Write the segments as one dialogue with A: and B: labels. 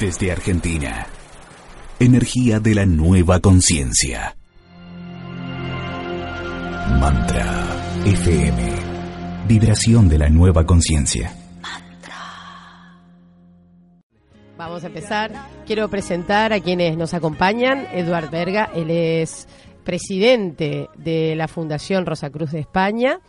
A: Desde Argentina, energía de la nueva conciencia. Mantra FM, vibración de la nueva conciencia.
B: Vamos a empezar. Quiero presentar a quienes nos acompañan. Eduard Berga, él es presidente de la Fundación Rosa Cruz de España,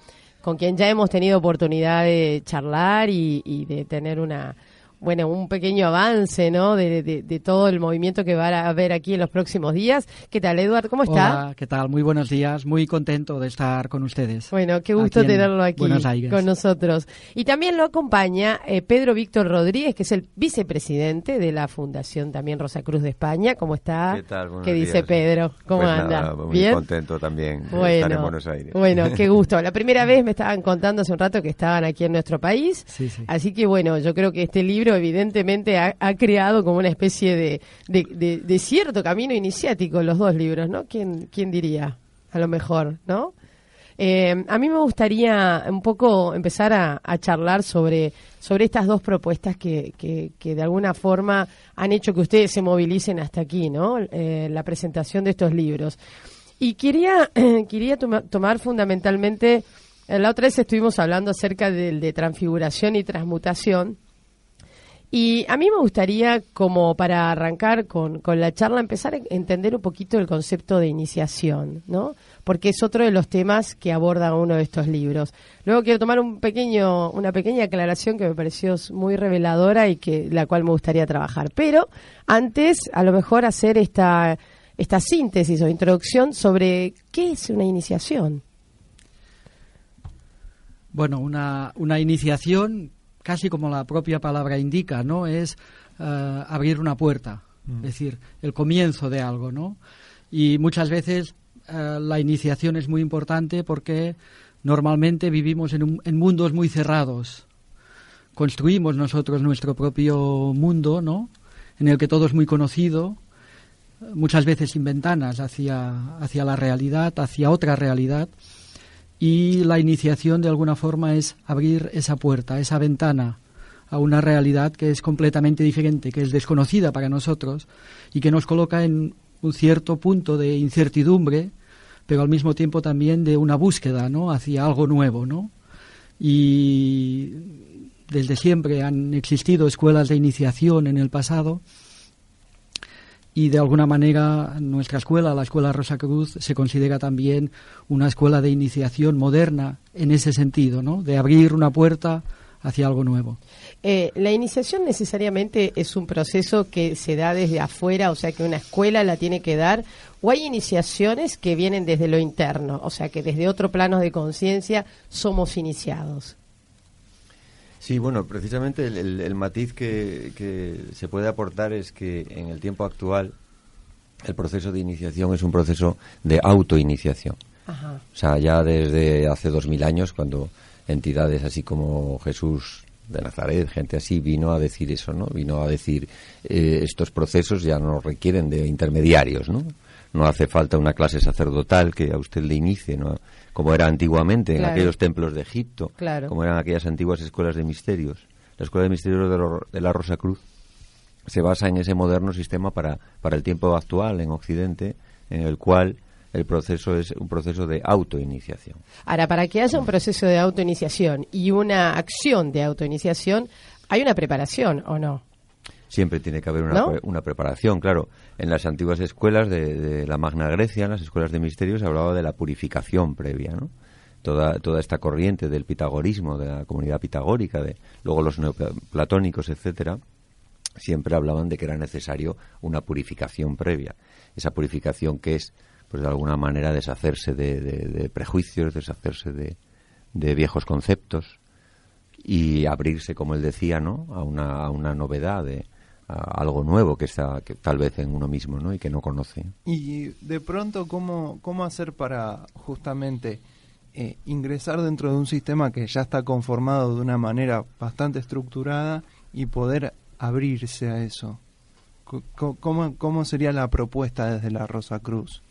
B: con quien ya hemos tenido oportunidad de charlar y de tener una, bueno, un pequeño avance, ¿no? De, de, todo el movimiento que va a haber aquí en los próximos días. ¿Qué tal, Eduardo? ¿Cómo está?
C: Hola, ¿qué tal? Muy buenos días. Muy contento de estar con ustedes.
B: Bueno, qué gusto tenerlo aquí con nosotros. Y también lo acompaña eh, Pedro Víctor Rodríguez, que es el vicepresidente de la Fundación también Rosa Cruz de España. ¿Cómo está?
D: ¿Qué tal?
B: ¿Qué dice Pedro? ¿Cómo
D: pues
B: anda?
D: muy contento también de estar en Buenos Aires.
B: Bueno, qué gusto. La primera vez me estaban contando hace un rato que estaban aquí en nuestro país.
C: Sí, sí.
B: Así que bueno, yo creo que este libro evidentemente ha, creado como una especie de, cierto camino iniciático los dos libros, ¿no? ¿Quién, quién diría? A lo mejor, ¿no? Eh, a mí me gustaría un poco empezar a, charlar sobre, sobre estas dos propuestas que, que, de alguna forma han hecho que ustedes se movilicen hasta aquí, ¿no? Eh, la presentación de estos libros. Y quería, quería tomar fundamentalmente, eh, la otra vez estuvimos hablando acerca del de transfiguración y transmutación, y a mí me gustaría, como para arrancar con, con, la charla, empezar a entender un poquito el concepto de iniciación, ¿no? Porque es otro de los temas que aborda uno de estos libros. Luego quiero tomar un pequeño, una pequeña aclaración que me pareció muy reveladora y que la cual me gustaría trabajar. Pero antes, a lo mejor hacer esta, esta síntesis o introducción sobre qué es una iniciación.
C: Bueno, una, una iniciación casi como la propia palabra indica, ¿no? Es eh, abrir una puerta, mm. es decir, el comienzo de algo, ¿no? Y muchas veces eh, la iniciación es muy importante porque normalmente vivimos en, en, mundos muy cerrados. Construimos nosotros nuestro propio mundo, ¿no? En el que todo es muy conocido, muchas veces sin ventanas hacia, hacia la realidad, hacia otra realidad y la iniciación de alguna forma es abrir esa puerta, esa ventana a una realidad que es completamente diferente, que es desconocida para nosotros y que nos coloca en un cierto punto de incertidumbre, pero al mismo tiempo también de una búsqueda, ¿no? hacia algo nuevo, ¿no? Y desde siempre han existido escuelas de iniciación en el pasado y de alguna manera nuestra escuela, la Escuela Rosa Cruz, se considera también una escuela de iniciación moderna en ese sentido, ¿no? De abrir una puerta hacia algo nuevo.
B: Eh, la iniciación necesariamente es un proceso que se da desde afuera, o sea que una escuela la tiene que dar, o hay iniciaciones que vienen desde lo interno, o sea que desde otro plano de conciencia somos iniciados.
D: Sí, bueno, precisamente el, matiz que, se puede aportar es que en el tiempo actual el proceso de iniciación es un proceso de autoiniciación. O sea, ya desde hace dos mil años, cuando entidades así como Jesús de Nazaret, gente así, vino a decir eso, ¿no? Vino a decir, eh, estos procesos ya no requieren de intermediarios, ¿no? No hace falta una clase sacerdotal que a usted le inicie, ¿no? Como era antiguamente en aquellos templos de Egipto, como eran aquellas antiguas escuelas de misterios. La escuela de misterios de, la Rosa Cruz se basa en ese moderno sistema para, para el tiempo actual en Occidente, en el cual el proceso es un proceso de autoiniciación.
B: Ahora, para que haya un proceso de autoiniciación y una acción de autoiniciación, ¿hay una preparación o no?
D: siempre tiene que haber una, una preparación, claro. En las antiguas escuelas de, la Magna Grecia, en las escuelas de misterios, hablaba de la purificación previa, ¿no? Toda, toda esta corriente del pitagorismo, de la comunidad pitagórica, de luego los neoplatónicos, etcétera, siempre hablaban de que era necesario una purificación previa. Esa purificación que es, pues de alguna manera, deshacerse de, prejuicios, deshacerse de, de viejos conceptos y abrirse, como él decía, ¿no? a, una, a una novedad de, algo nuevo que está que tal vez en uno mismo ¿no? y que no conoce.
E: Y de pronto, ¿cómo, cómo hacer para justamente eh, ingresar dentro de un sistema que ya está conformado de una manera bastante estructurada y poder abrirse a eso? ¿Cómo, cómo sería la propuesta desde la Rosa Cruz?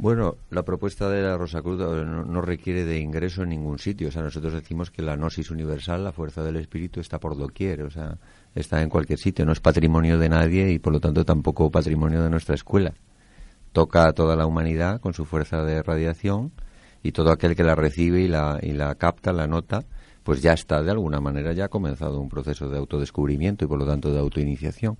D: Bueno, la propuesta de la Rosa Cruz eh, no, requiere de ingreso en ningún sitio. O sea, nosotros decimos que la gnosis universal, la fuerza del espíritu, está por doquier. O sea, está en cualquier sitio, no es patrimonio de nadie y por lo tanto tampoco patrimonio de nuestra escuela. Toca a toda la humanidad con su fuerza de radiación y todo aquel que la recibe y la, y la capta, la nota, pues ya está de alguna manera ya ha comenzado un proceso de autodescubrimiento y por lo tanto de autoiniciación.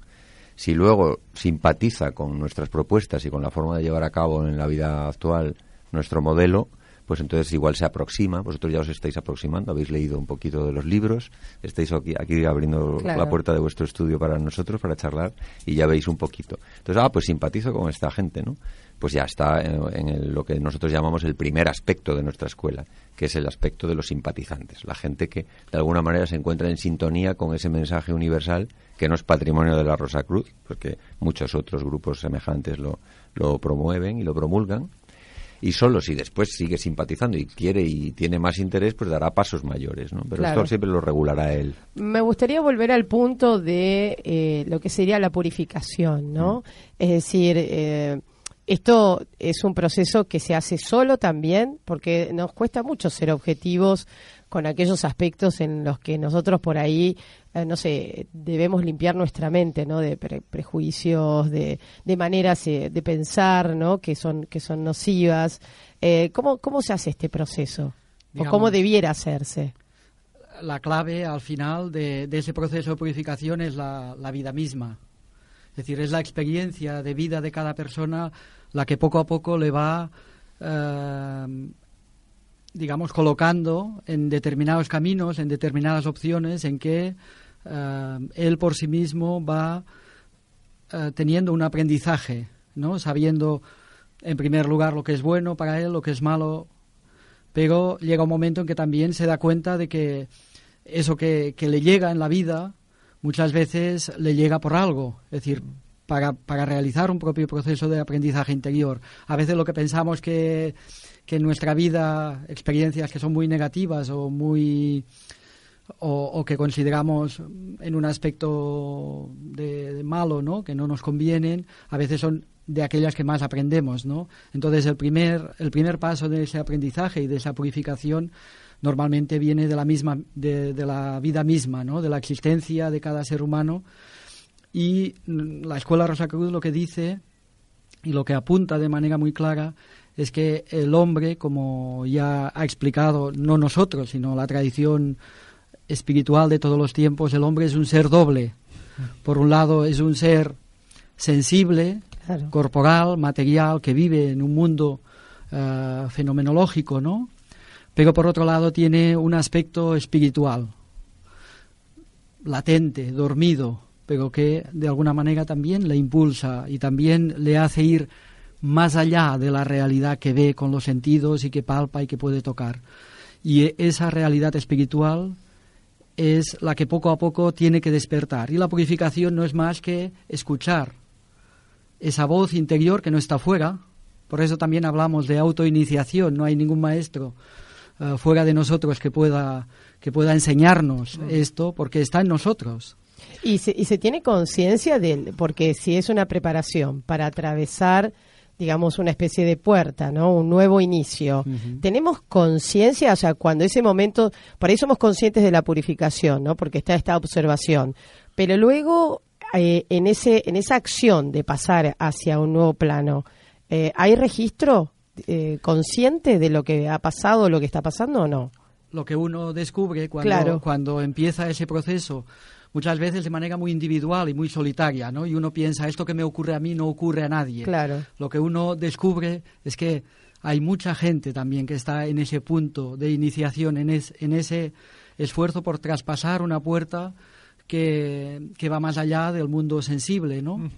D: Si luego simpatiza con nuestras propuestas y con la forma de llevar a cabo en la vida actual nuestro modelo, pues entonces igual se aproxima, vosotros ya os estáis aproximando, habéis leído un poquito de los libros, estáis aquí, aquí abriendo la puerta de vuestro estudio para nosotros, para charlar, y ya veis un poquito. Entonces, ah, pues simpatizo con esta gente, ¿no? Pues ya está en, lo que nosotros llamamos el primer aspecto de nuestra escuela, que es el aspecto de los simpatizantes, la gente que de alguna manera se encuentra en sintonía con ese mensaje universal que no es patrimonio de la Rosa Cruz, porque muchos otros grupos semejantes lo, lo promueven y lo promulgan, y solo si después sigue simpatizando y quiere y tiene más interés, pues dará pasos mayores, ¿no? Pero esto siempre lo regulará él.
B: Me gustaría volver al punto de eh, lo que sería la purificación, ¿no? Mm. Es decir, eh, esto es un proceso que se hace solo también, porque nos cuesta mucho ser objetivos con aquellos aspectos en los que nosotros por ahí, eh, no sé, debemos limpiar nuestra mente, ¿no? De prejuicios, de, de maneras eh, de pensar, ¿no? Que son, que son nocivas. Eh, ¿cómo, ¿Cómo se hace este proceso? ¿O cómo debiera hacerse?
C: La clave al final de, de ese proceso de purificación es la, la vida misma. Es decir, es la experiencia de vida de cada persona la que poco a poco le va digamos, colocando en determinados caminos, en determinadas opciones, en que eh, él por sí mismo va eh, teniendo un aprendizaje, ¿no? Sabiendo, en primer lugar, lo que es bueno para él, lo que es malo, pero llega un momento en que también se da cuenta de que eso que le llega en la vida muchas veces le llega por algo, es decir, para, para realizar un propio proceso de aprendizaje interior. A veces lo que pensamos que que en nuestra vida experiencias que son muy negativas o muy o, que consideramos en un aspecto de, malo, ¿no? Que no nos convienen, a veces son de aquellas que más aprendemos, ¿no? Entonces el primer el primer paso de ese aprendizaje y de esa purificación normalmente viene de la misma de, de la vida misma, ¿no? De la existencia de cada ser humano y la escuela Rosa Cruz lo que dice y lo que apunta de manera muy clara es que el hombre, como ya ha explicado, no nosotros, sino la tradición espiritual de todos los tiempos, el hombre es un ser doble. Por un lado es un ser sensible, corporal, material, que vive en un mundo eh, fenomenológico, ¿no? Pero por otro lado tiene un aspecto espiritual, latente, dormido, pero que de alguna manera también le impulsa y también le hace ir más allá de la realidad que ve con los sentidos y que palpa y que puede tocar. Y esa realidad espiritual es la que poco a poco tiene que despertar. Y la purificación no es más que escuchar esa voz interior que no está fuera. Por eso también hablamos de autoiniciación. No hay ningún maestro eh, fuera de nosotros que pueda, que pueda enseñarnos esto, porque está en nosotros.
B: Y se, y se tiene conciencia de, porque si es una preparación para atravesar digamos, una especie de puerta, ¿no? Un nuevo inicio. Tenemos conciencia, o sea, cuando ese momento, por ahí somos conscientes de la purificación, ¿no? Porque está esta observación. Pero luego, eh, en, ese, en esa acción de pasar hacia un nuevo plano, eh, ¿hay registro eh, consciente de lo que ha pasado, lo que está pasando o no?
C: Lo que uno descubre cuando, cuando empieza ese proceso muchas veces de manera muy individual y muy solitaria, ¿no? Y uno piensa, esto que me ocurre a mí no ocurre a nadie.
B: Claro.
C: Lo que uno descubre es que hay mucha gente también que está en ese punto de iniciación, en, en ese esfuerzo por traspasar una puerta que, que, va más allá del mundo sensible, ¿no?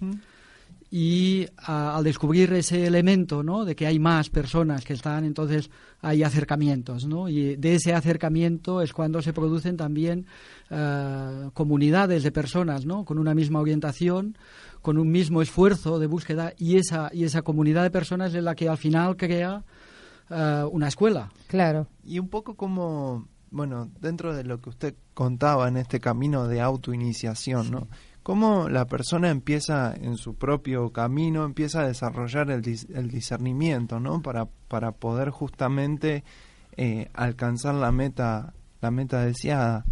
C: Y al descubrir ese elemento, ¿no? De que hay más personas que están, entonces hay acercamientos, ¿no? Y de ese acercamiento es cuando se producen también eh, comunidades de personas, ¿no? Con una misma orientación, con un mismo esfuerzo de búsqueda y esa y esa comunidad de personas es la que al final crea eh, una escuela.
B: Claro.
E: Y un poco como, bueno, dentro de lo que usted contaba en este camino de autoiniciación, ¿no? Cómo la persona empieza en su propio camino, empieza a desarrollar el, el discernimiento, ¿no? Para, para poder justamente eh, alcanzar la meta, la meta deseada.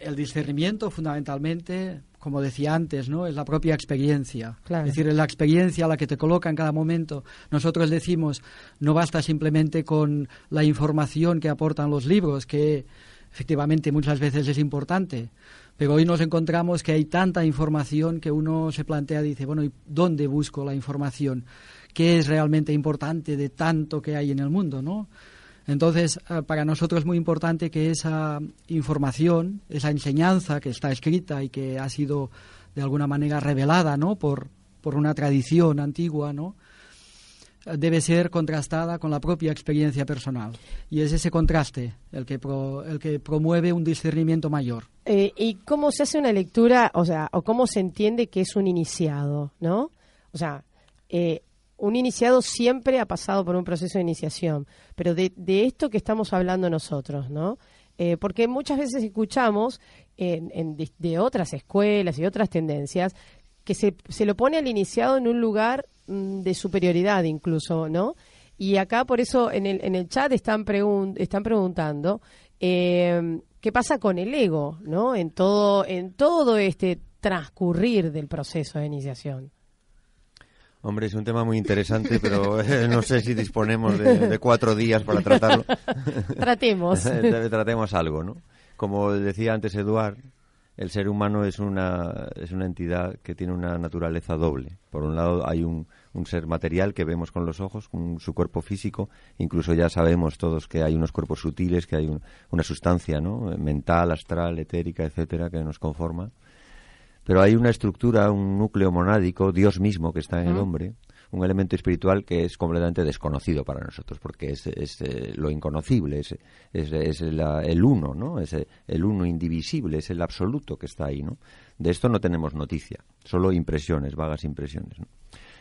C: el discernimiento, fundamentalmente, como decía antes, ¿no? Es la propia experiencia.
B: Claro.
C: Es decir, es la experiencia la que te coloca en cada momento. Nosotros decimos, no basta simplemente con la información que aportan los libros, que efectivamente muchas veces es importante, pero hoy nos encontramos que hay tanta información que uno se plantea, dice, bueno, ¿y dónde busco la información? ¿Qué es realmente importante de tanto que hay en el mundo, no? Entonces, eh, para nosotros es muy importante que esa información, esa enseñanza que está escrita y que ha sido de alguna manera revelada, ¿no? Por, por una tradición antigua, ¿no? Debe ser contrastada con la propia experiencia personal. Y es ese contraste el que, pro- el que promueve un discernimiento mayor.
B: Eh, ¿Y cómo se hace una lectura, o sea, o cómo se entiende que es un iniciado, ¿no? O sea, eh, un iniciado siempre ha pasado por un proceso de iniciación, pero de, de esto que estamos hablando nosotros, ¿no? Eh, porque muchas veces escuchamos en, en dis- de otras escuelas y otras tendencias que se, se lo pone al iniciado en un lugar de superioridad incluso, ¿no? Y acá por eso en el, en el chat están, pregun- están preguntando eh, qué pasa con el ego, ¿no? En todo, en todo este transcurrir del proceso de iniciación.
D: Hombre, es un tema muy interesante, pero eh, no sé si disponemos de, de cuatro días para tratarlo.
B: Tratemos.
D: Tratemos algo, ¿no? Como decía antes Eduard, el ser humano es una, es una entidad que tiene una naturaleza doble. Por un lado hay un, un ser material que vemos con los ojos, con su cuerpo físico, incluso ya sabemos todos que hay unos cuerpos sutiles, que hay un- una sustancia, ¿no? Mental, astral, etérica, etcétera, que nos conforma. Pero hay una estructura, un núcleo monádico, Dios mismo que está en el hombre, un elemento espiritual que es completamente desconocido para nosotros, porque es, es, eh, lo inconocible, es, es, es la- el uno, ¿no? Es eh, el uno indivisible, es el absoluto que está ahí, ¿no? De esto no tenemos noticia, solo impresiones, vagas impresiones, ¿no?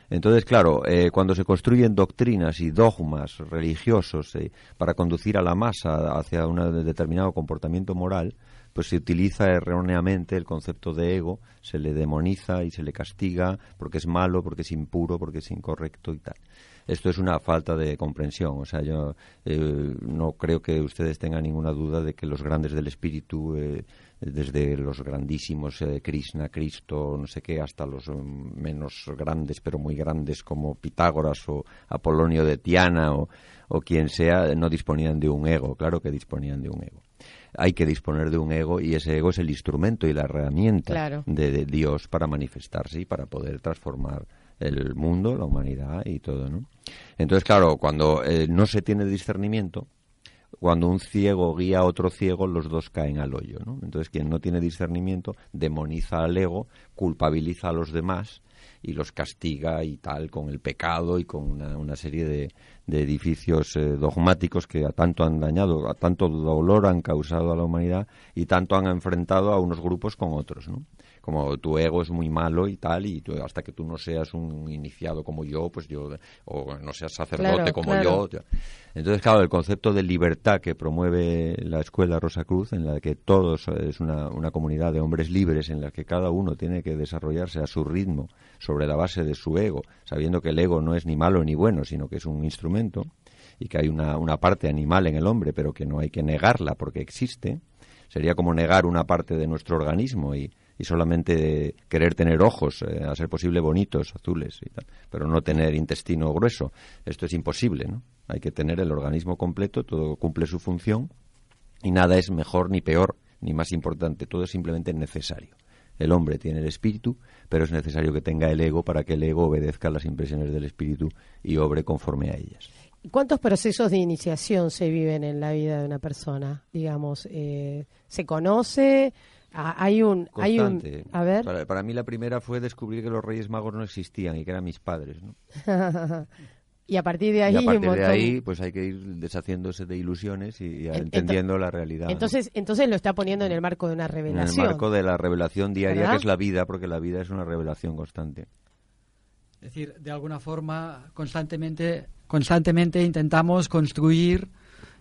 D: Entonces, claro, eh, cuando se construyen doctrinas y dogmas religiosos eh, para conducir a la masa hacia un determinado comportamiento moral, pues se utiliza erróneamente el concepto de ego, se le demoniza y se le castiga porque es malo, porque es impuro, porque es incorrecto y tal. Esto es una falta de comprensión. O sea, yo eh, no creo que ustedes tengan ninguna duda de que los grandes del espíritu, eh, desde los grandísimos eh, Krishna, Cristo, no sé qué, hasta los mm, menos grandes, pero muy grandes como Pitágoras o Apolonio de Tiana o, o quien sea, no disponían de un ego. Claro que disponían de un ego. Hay que disponer de un ego y ese ego es el instrumento y la herramienta
B: Claro.
D: de, de Dios para manifestarse y para poder transformar el mundo, la humanidad y todo, ¿no? Entonces, claro, cuando eh, no se tiene discernimiento, cuando un ciego guía a otro ciego, los dos caen al hoyo, ¿no? Entonces, quien no tiene discernimiento demoniza al ego, culpabiliza a los demás y los castiga y tal con el pecado y con una, una serie de, de edificios eh, dogmáticos que a tanto han dañado, a tanto dolor han causado a la humanidad y tanto han enfrentado a unos grupos con otros, ¿no? Como tu ego es muy malo y tal, y tú- hasta que tú no seas un iniciado como yo, pues yo, o no seas sacerdote
B: Claro,
D: como
B: claro.
D: yo, entonces, claro, el concepto de libertad que promueve la escuela Rosa Cruz, en la que todos es una, una comunidad de hombres libres, en la que cada uno tiene que desarrollarse a su ritmo, sobre la base de su ego, sabiendo que el ego no es ni malo ni bueno, sino que es un instrumento y que hay una, una parte animal en el hombre, pero que no hay que negarla porque existe. Sería como negar una parte de nuestro organismo y, y solamente querer tener ojos, eh, a ser posible bonitos, azules y tal, pero no tener intestino grueso. Esto es imposible, ¿no? Hay que tener el organismo completo, todo cumple su función y nada es mejor ni peor ni más importante, todo es simplemente necesario. El hombre tiene el espíritu, pero es necesario que tenga el ego para que el ego obedezca las impresiones del espíritu y obre conforme a ellas.
B: ¿Cuántos procesos de iniciación se viven en la vida de una persona? Digamos, eh, ¿se conoce? Ah, Hay un, hay un,
D: Constante.
B: a ver,
D: Para, para mí la primera fue descubrir que los Reyes Magos no existían y que eran mis padres, ¿no?
B: y a partir de ahí
D: y a partir de ahí, pues hay que ir deshaciéndose de ilusiones y, y
B: En-
D: entendiendo la realidad. ¿no?
B: Entonces, entonces lo está poniendo en el marco de una
D: en el
B: revelación.
D: marco de la revelación diaria
B: ¿Verdad?
D: que es la vida, porque la vida es una revelación constante.
C: Es decir, de alguna forma, constantemente, constantemente intentamos construir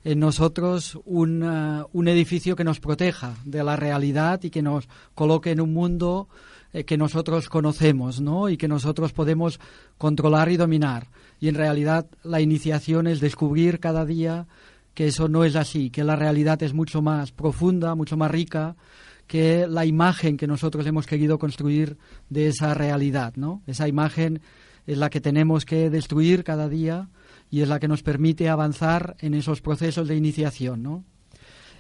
C: en nosotros un, eh, un edificio que nos proteja de la realidad y que nos coloque en un mundo eh, que nosotros conocemos, ¿no? Y que nosotros podemos controlar y dominar. Y en realidad la iniciación es descubrir cada día que eso no es así, que la realidad es mucho más profunda, mucho más rica, que la imagen que nosotros hemos querido construir de esa realidad, ¿no? Esa imagen es la que tenemos que destruir cada día y es la que nos permite avanzar en esos procesos de iniciación, ¿no?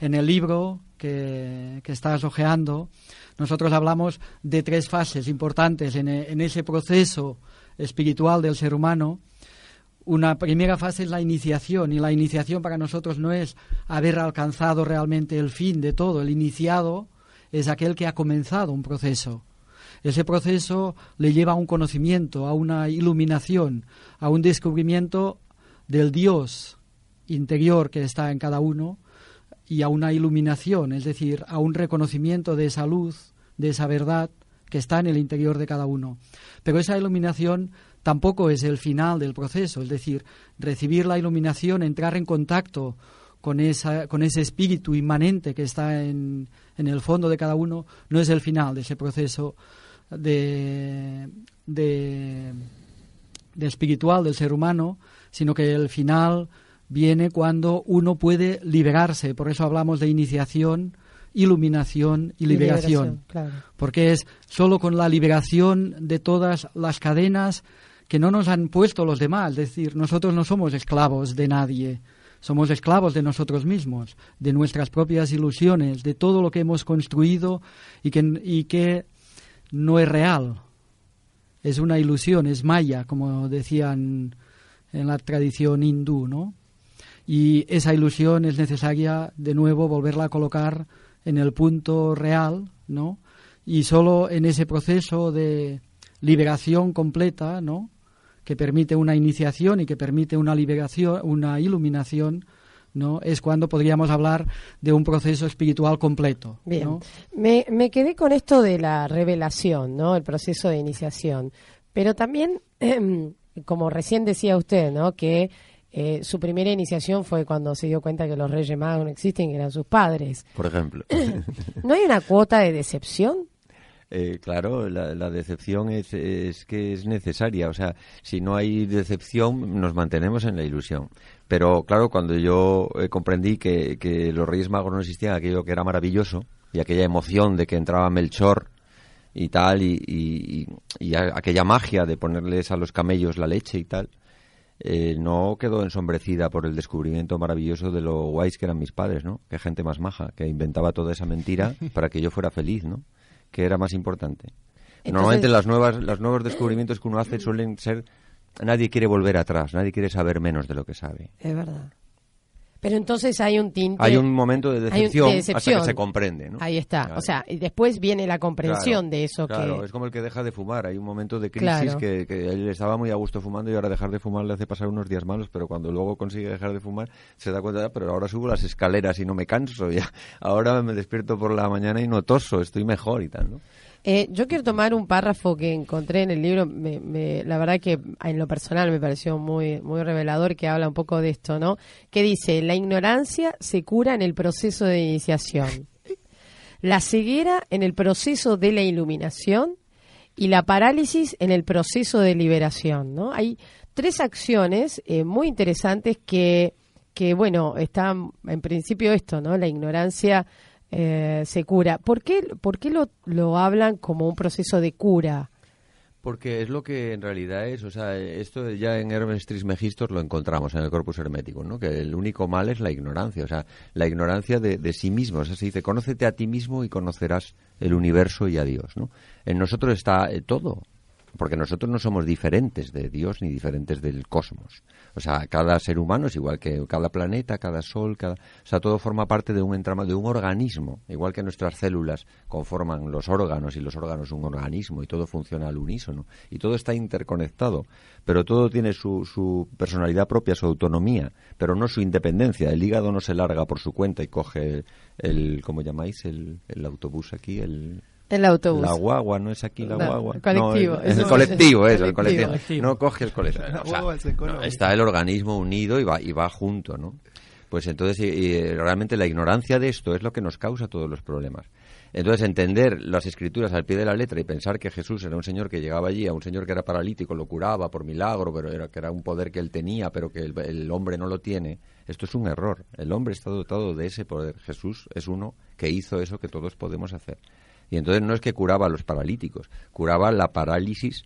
C: En el libro que, que estás ojeando, nosotros hablamos de tres fases importantes en, en ese proceso espiritual del ser humano. Una primera fase es la iniciación y la iniciación para nosotros no es haber alcanzado realmente el fin de todo. El iniciado es aquel que ha comenzado un proceso. Ese proceso le lleva a un conocimiento, a una iluminación, a un descubrimiento del Dios interior que está en cada uno y a una iluminación, es decir, a un reconocimiento de esa luz, de esa verdad que está en el interior de cada uno. Pero esa iluminación tampoco es el final del proceso, es decir, recibir la iluminación, entrar en contacto con, esa, con ese espíritu inmanente que está en, en el fondo de cada uno, no es el final de ese proceso de, de, de espiritual del ser humano, sino que el final viene cuando uno puede liberarse. Por eso hablamos de iniciación, iluminación y liberación. Porque es solo con la liberación de todas las cadenas que no nos han puesto los demás. Es decir, nosotros no somos esclavos de nadie. Somos esclavos de nosotros mismos, de nuestras propias ilusiones, de todo lo que hemos construido y que, y que no es real. Es una ilusión, es maya, como decían en la tradición hindú, ¿no? Y esa ilusión es necesaria, de nuevo, volverla a colocar en el punto real, ¿no? Y solo en ese proceso de liberación completa, ¿no? que permite una iniciación y que permite una liberación, una iluminación, ¿no? Es cuando podríamos hablar de un proceso espiritual completo.
B: Bien. Me, me, quedé con esto de la revelación, ¿no? El proceso de iniciación. Pero también, como recién decía usted, ¿no? Que eh, su primera iniciación fue cuando se dio cuenta que los Reyes Magos no existen, que eran sus padres.
D: Por ejemplo.
B: ¿No hay una cuota de decepción?
D: Eh, claro, la, decepción es, es, que es necesaria. O sea, si no hay decepción, nos mantenemos en la ilusión. Pero claro, cuando yo eh, comprendí que, que, los Reyes Magos no existían, aquello que era maravilloso, y aquella emoción de que entraba Melchor y tal, y, y, y aquella magia de ponerles a los camellos la leche y tal, eh, no quedó ensombrecida por el descubrimiento maravilloso de lo guays que eran mis padres, ¿no? Qué gente más maja, que inventaba toda esa mentira para que yo fuera feliz, ¿no? que era más importante. Normalmente las nuevas, los nuevos descubrimientos que uno hace suelen ser nadie quiere volver atrás, nadie quiere saber menos de lo que sabe.
B: Es verdad. Pero entonces hay un tinte.
D: Hay un momento de decepción, hasta que se comprende, ¿no?
B: Ahí está. O sea, y después viene la comprensión de eso.
D: Claro,
B: que...
D: es como el que deja de fumar. Hay un momento de crisis que, que, él estaba muy a gusto fumando y ahora dejar de fumar le hace pasar unos días malos, pero cuando luego consigue dejar de fumar se da cuenta, pero ahora subo las escaleras y no me canso. Ya. Ahora me despierto por la mañana y no toso, estoy mejor y tal, ¿no?
B: Eh, yo quiero tomar un párrafo que encontré en el libro, me, la verdad que en lo personal me pareció muy, muy revelador, que habla un poco de esto, ¿no? Que dice, la ignorancia se cura en el proceso de iniciación, la ceguera en el proceso de la iluminación y la parálisis en el proceso de liberación, ¿no? Hay tres acciones eh, muy interesantes que, que, bueno, están en principio esto, ¿no? La ignorancia eh, se cura. ¿Por qué, por qué lo, lo hablan como un proceso de cura?
D: Porque es lo que en realidad es, o sea, esto ya en Hermes Trismegistos lo encontramos en el corpus hermético, ¿no? Que el único mal es la ignorancia, o sea, la ignorancia de, de sí mismo. O sea, se dice, conócete a ti mismo y conocerás el universo y a Dios, ¿no? En nosotros está eh, todo, porque nosotros no somos diferentes de Dios ni diferentes del cosmos. O sea, cada ser humano es igual que cada planeta, cada sol, cada, o sea, todo forma parte de un entrama, de un organismo, igual que nuestras células conforman los órganos y los órganos un organismo y todo funciona al unísono y todo está interconectado, pero todo tiene su, su personalidad propia, su autonomía, pero no su independencia. El hígado no se larga por su cuenta y coge el, ¿cómo llamáis? El autobús aquí, el
B: el autobús.
D: La guagua, no es aquí la guagua.
B: El colectivo.
D: No, el, colectivo, eso, el colectivo. No coge el colectivo. está el organismo unido y va, y va junto, ¿no? Pues entonces, y, realmente la ignorancia de esto es lo que nos causa todos los problemas. Entonces, entender las escrituras al pie de la letra y pensar que Jesús era un señor que llegaba allí, a un señor que era paralítico, lo curaba por milagro, pero era, que era un poder que él tenía, pero que el, el hombre no lo tiene, esto es un error. El hombre está dotado de ese poder. Jesús es uno que hizo eso que todos podemos hacer. Y entonces no es que curaba a los paralíticos, curaba la parálisis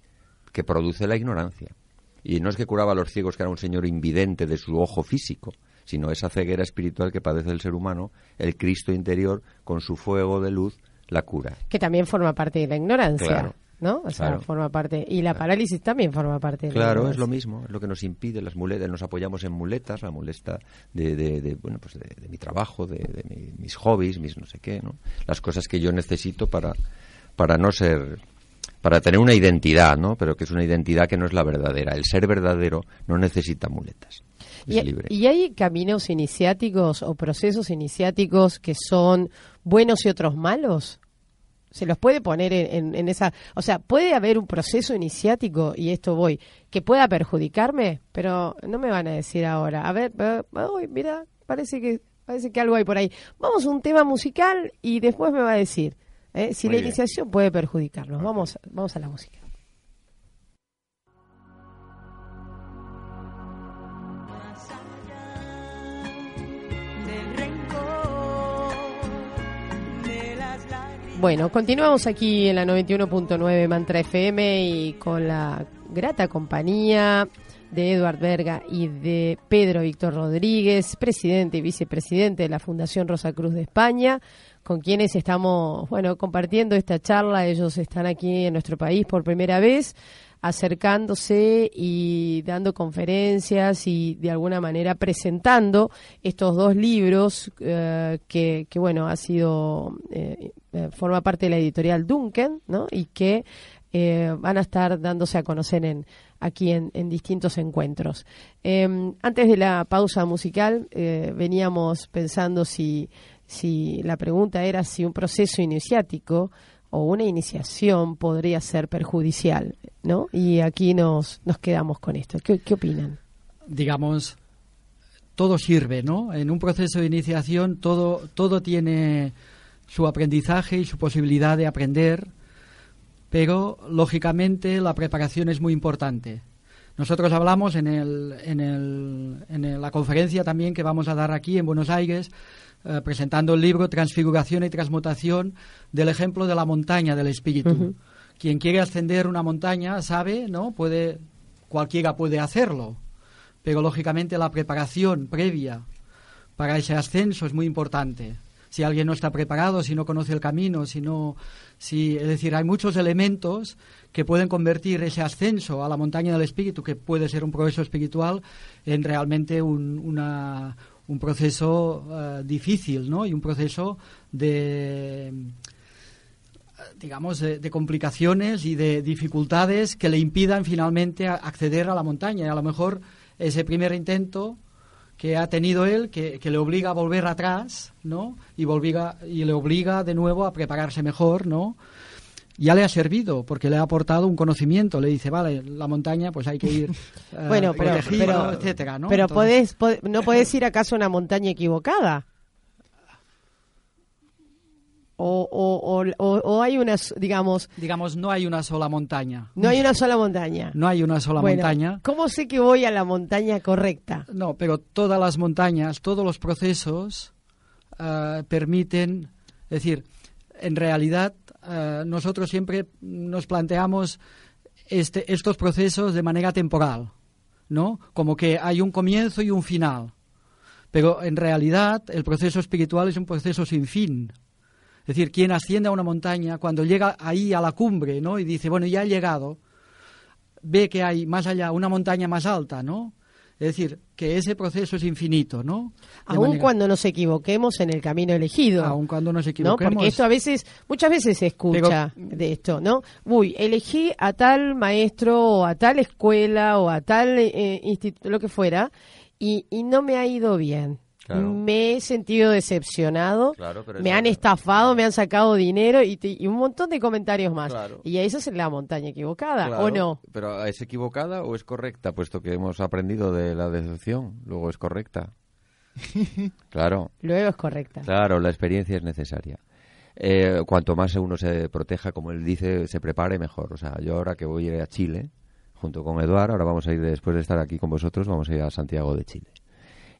D: que produce la ignorancia. Y no es que curaba a los ciegos, que era un señor invidente de su ojo físico, sino esa ceguera espiritual que padece el ser humano, el Cristo interior, con su fuego de luz, la cura.
B: Que también forma parte de la ignorancia.
D: Claro.
B: ¿No? O sea,
D: Claro.
B: forma parte. Y la parálisis también forma parte de
D: Claro, es lo mismo, es lo que nos impide las muletas, nos apoyamos en muletas, la muleta de, de, de, bueno, pues de, de mi trabajo, de, de mi- mis hobbies, mis no sé qué, ¿no? Las cosas que yo necesito para, para no ser, para tener una identidad, ¿no? Pero que es una identidad que no es la verdadera. El ser verdadero no necesita muletas. Es
B: Y,
D: libre.
B: y hay caminos iniciáticos o procesos iniciáticos que son buenos y otros malos. Se los puede poner en, en- en esa, o sea, puede haber un proceso iniciático y esto voy que pueda perjudicarme, pero no me van a decir ahora. A ver, uy, mira, parece que parece que algo hay por ahí. Vamos a un tema musical y después me va a decir eh, si
D: Muy
B: la
D: bien.
B: iniciación puede perjudicarnos. Vamos, vamos a la música. Bueno, continuamos aquí en la 91.9 Mantra FM y con la grata compañía de Eduard Berga y de Pedro Víctor Rodríguez, presidente y vicepresidente de la Fundación Rosa Cruz de España, con quienes estamos, bueno, compartiendo esta charla. Ellos están aquí en nuestro país por primera vez, acercándose y dando conferencias y de alguna manera presentando estos dos libros eh, que, que, bueno, ha sido, eh, eh, forma parte de la editorial Duncan, ¿no? Y que van a estar dándose a conocer en, aquí en, distintos encuentros. Eh, antes de la pausa musical, veníamos pensando si, si la pregunta era si un proceso iniciático o una iniciación podría ser perjudicial, ¿no? Y aquí nos, nos quedamos con esto. ¿Qué, qué opinan?
C: digamos, todo sirve, ¿no? En un proceso de iniciación todo, todo tiene su aprendizaje y su posibilidad de aprender, pero lógicamente la preparación es muy importante. Nosotros hablamos en, el, en, el, en la conferencia también que vamos a dar aquí en Buenos Aires, eh, presentando el libro Transfiguración y Transmutación del ejemplo de la montaña del espíritu. Quien quiere ascender una montaña sabe, ¿no? Puede, cualquiera puede hacerlo, pero lógicamente la preparación previa para ese ascenso es muy importante. Si alguien no está preparado, si no conoce el camino, si no, si, es decir, hay muchos elementos que pueden convertir ese ascenso a la montaña del espíritu, que puede ser un progreso espiritual, en realmente un, una- un proceso eh, difícil, ¿no? Y un proceso de digamos, de, complicaciones y de dificultades que le impidan finalmente acceder a la montaña. Y a lo mejor ese primer intento que ha tenido él, que, le obliga a volver atrás, ¿no? Y, y le obliga de nuevo a prepararse mejor, ¿no? Ya le ha servido, porque le ha aportado un conocimiento. Le dice, vale, la montaña, pues hay que ir eh,
B: Bueno, pero,
C: protegido,
B: pero,
C: etcétera, ¿no?
B: pero
C: Entonces-
B: podés, pod- no podés ir acaso a una montaña equivocada. O, o, o, hay unas, digamos,
C: digamos, no hay una sola montaña.
B: no hay una sola montaña.
C: No hay una sola
B: Bueno,
C: montaña.
B: ¿Cómo sé que voy a la montaña correcta?
C: No, pero todas las montañas, todos los procesos eh, permiten, es decir, en realidad eh, nosotros siempre nos planteamos este, estos procesos de manera temporal, ¿no? Como que hay un comienzo y un final. Pero en realidad el proceso espiritual es un proceso sin fin. Es decir, quien asciende a una montaña, cuando llega ahí a la cumbre, ¿no? Y dice, bueno, ya he llegado, ve que hay más allá una montaña más alta, ¿no? Es decir, que ese proceso es infinito, ¿no? De
B: Aun
C: manera-
B: cuando nos equivoquemos en el camino elegido.
C: aun cuando nos
B: ¿no?
C: equivoquemos.
B: Porque esto a veces, muchas veces se escucha de esto, ¿no? Uy, elegí a tal maestro o a tal escuela o a tal eh, instituto, lo que fuera, y, y no me ha ido bien.
D: Claro.
B: Me he sentido decepcionado,
D: Claro, pero
B: me han estafado, me han sacado dinero y, te- y un montón de comentarios más.
D: Claro.
B: Y esa es la montaña equivocada, ¿o no?
D: Pero ¿es equivocada o es correcta? Puesto que hemos aprendido de la decepción, luego es correcta. Claro,
B: Luego es correcta.
D: claro, la experiencia es necesaria. eh, cuanto más uno se proteja, como él dice, se prepare mejor. O sea, yo ahora que voy a ir a Chile, junto con Eduardo, ahora vamos a ir, después de estar aquí con vosotros, vamos a ir a Santiago de Chile.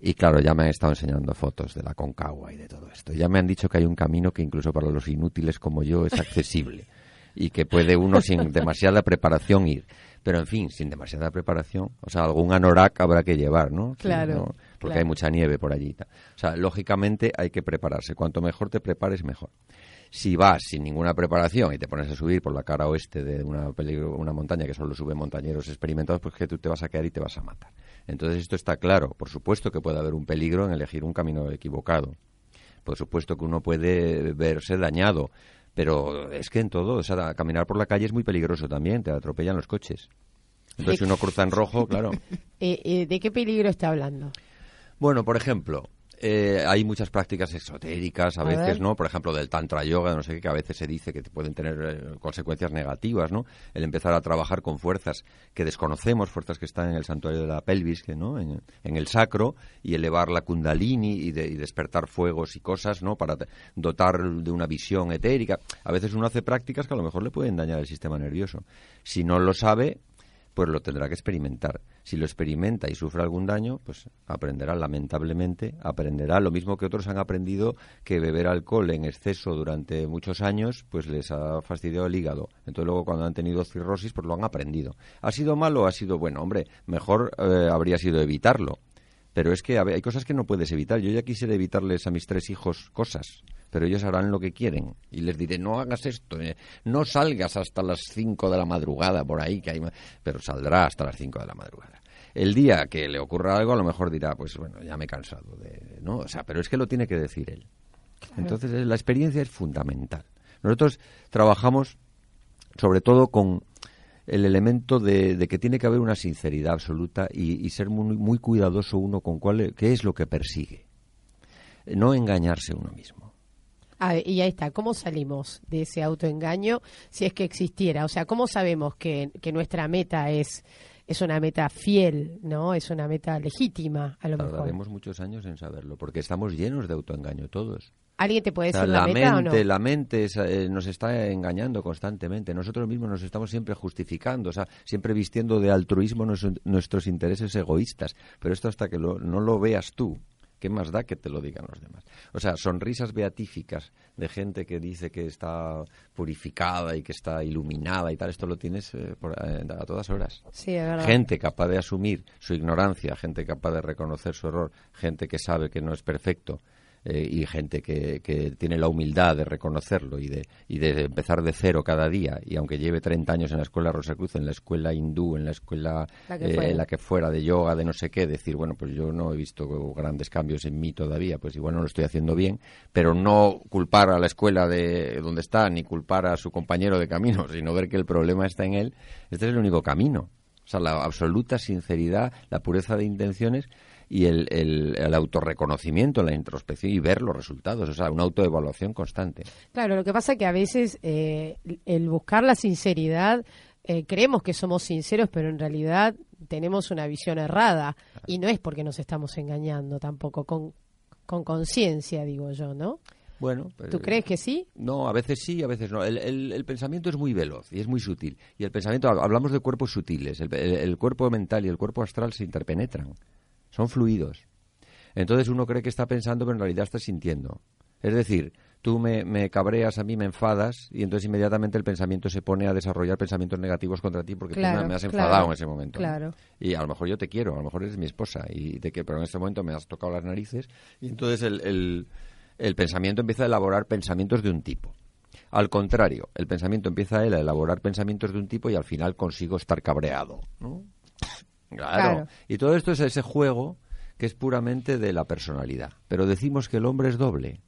D: Y claro, ya me han estado enseñando fotos de la Concagua y de todo esto. Ya me han dicho que hay un camino que incluso para los inútiles como yo es accesible y que puede uno sin demasiada preparación ir. Pero en fin, sin demasiada preparación, o sea, algún anorak habrá que llevar, ¿no? Sí,
B: Claro,
D: ¿no? Porque
B: claro.
D: hay mucha nieve por allí. O sea, lógicamente hay que prepararse. Cuanto mejor te prepares, mejor. Si vas sin ninguna preparación y te pones a subir por la cara oeste de una, peligro- una montaña que solo suben montañeros experimentados, pues que tú te vas a caer y te vas a matar. Entonces esto está claro. Por supuesto que puede haber un peligro en elegir un camino equivocado. Por supuesto que uno puede verse dañado. Pero es que en todo, o sea, caminar por la calle es muy peligroso también, te atropellan los coches. Entonces si uno cruza en rojo, claro.
B: Eh, eh, ¿De qué peligro está hablando?
D: Bueno, por ejemplo, eh, hay muchas prácticas esotéricas a,
B: A
D: veces,
B: ver.
D: ¿no? Por ejemplo, del tantra yoga, no sé qué, que a veces se dice que pueden tener eh, consecuencias negativas, ¿no? El empezar a trabajar con fuerzas que desconocemos, fuerzas que están en el santuario de la pelvis, que, ¿no? En, en el sacro, y elevar la kundalini y, de- y despertar fuegos y cosas, ¿no? Para dotar de una visión etérica. A veces uno hace prácticas que a lo mejor le pueden dañar el sistema nervioso. Si no lo sabe, pues lo tendrá que experimentar. Si lo experimenta y sufre algún daño, pues aprenderá lamentablemente, aprenderá lo mismo que otros han aprendido que beber alcohol en exceso durante muchos años, pues les ha fastidiado el hígado. Entonces luego cuando han tenido cirrosis, pues lo han aprendido. ¿Ha sido malo o ha sido bueno? Hombre, mejor eh, habría sido evitarlo. Pero es que a ver, hay cosas que no puedes evitar. Yo ya quisiera evitarles a mis tres hijos cosas, pero ellos harán lo que quieren. Y les diré, no hagas esto, eh, no salgas hasta las 5 de la madrugada por ahí, que hay... ma-". pero saldrá hasta las 5 de la madrugada. El día que le ocurra algo, a lo mejor dirá, pues bueno, ya me he cansado de... ¿no? O sea, pero es que lo tiene que decir él. Entonces, la experiencia es fundamental. Nosotros trabajamos sobre todo con el elemento de, de que tiene que haber una sinceridad absoluta y, y ser muy, muy cuidadoso uno con cuál, qué es lo que persigue. No engañarse uno mismo.
B: Ah, y ahí está, ¿cómo salimos de ese autoengaño si es que existiera? O sea, ¿cómo sabemos que, que nuestra meta es, es una meta fiel, ¿no? Es una meta legítima, a lo mejor.
D: Tardaremos muchos años en saberlo, porque estamos llenos de autoengaño todos.
B: ¿Alguien te puede
D: O sea,
B: decir
D: la,
B: la, meta
D: mente,
B: o no?
D: la mente es, eh, nos está engañando constantemente. Nosotros mismos nos estamos siempre justificando, o sea, siempre vistiendo de altruismo nuestros, nuestros intereses egoístas. Pero esto hasta que lo- no lo veas tú, ¿qué más da que te lo digan los demás? O sea, sonrisas beatíficas de gente que dice que está purificada y que está iluminada y tal, esto lo tienes eh, por- eh, a todas horas.
B: Sí, es verdad.
D: Gente capaz de asumir su ignorancia, gente capaz de reconocer su error, gente que sabe que no es perfecto eh, y gente que, que tiene la humildad de reconocerlo y de, y de empezar de cero cada día. Y aunque lleve 30 años en la escuela Rosacruz, en la escuela hindú, en la escuela
B: La que
D: eh,
B: fuera.
D: la que fuera de yoga, de no sé qué, decir, bueno, pues yo no he visto grandes cambios en mí todavía, pues igual no lo estoy haciendo bien, pero no culpar a la escuela de donde está, ni culpar a su compañero de camino, sino ver que el problema está en él, este es el único camino. O sea, la absoluta sinceridad, la pureza de intenciones y el, el, el autorreconocimiento, la introspección y ver los resultados, o sea, una autoevaluación constante.
B: Claro, lo que pasa es que a veces eh, el buscar la sinceridad, eh, creemos que somos sinceros, pero en realidad tenemos una visión errada. Y no es porque nos estamos engañando tampoco, con con conciencia, digo yo, ¿no?
D: Bueno, pues,
B: ¿Tú crees que sí?
D: No, a veces sí, a veces no. El, el- el pensamiento es muy veloz y es muy sutil. Y el pensamiento, hablamos de cuerpos sutiles. El, el- el cuerpo mental y el cuerpo astral se interpenetran. Son fluidos. Entonces uno cree que está pensando, pero en realidad está sintiendo. Es decir, tú me, me cabreas, a mí me enfadas, y entonces inmediatamente el pensamiento se pone a desarrollar pensamientos negativos contra ti porque tú me, me has
B: claro,
D: enfadado en ese momento.
B: claro.
D: Y a lo mejor yo te quiero, a lo mejor eres mi esposa, y de que, pero en este momento me has tocado las narices, y entonces el, el- el pensamiento empieza a elaborar pensamientos de un tipo. Al contrario, el pensamiento empieza él a elaborar pensamientos de un tipo y al final consigo estar cabreado. ¿no? Claro.
B: Claro.
D: Y todo esto es ese juego que es puramente de la personalidad. Pero decimos que el hombre es doble.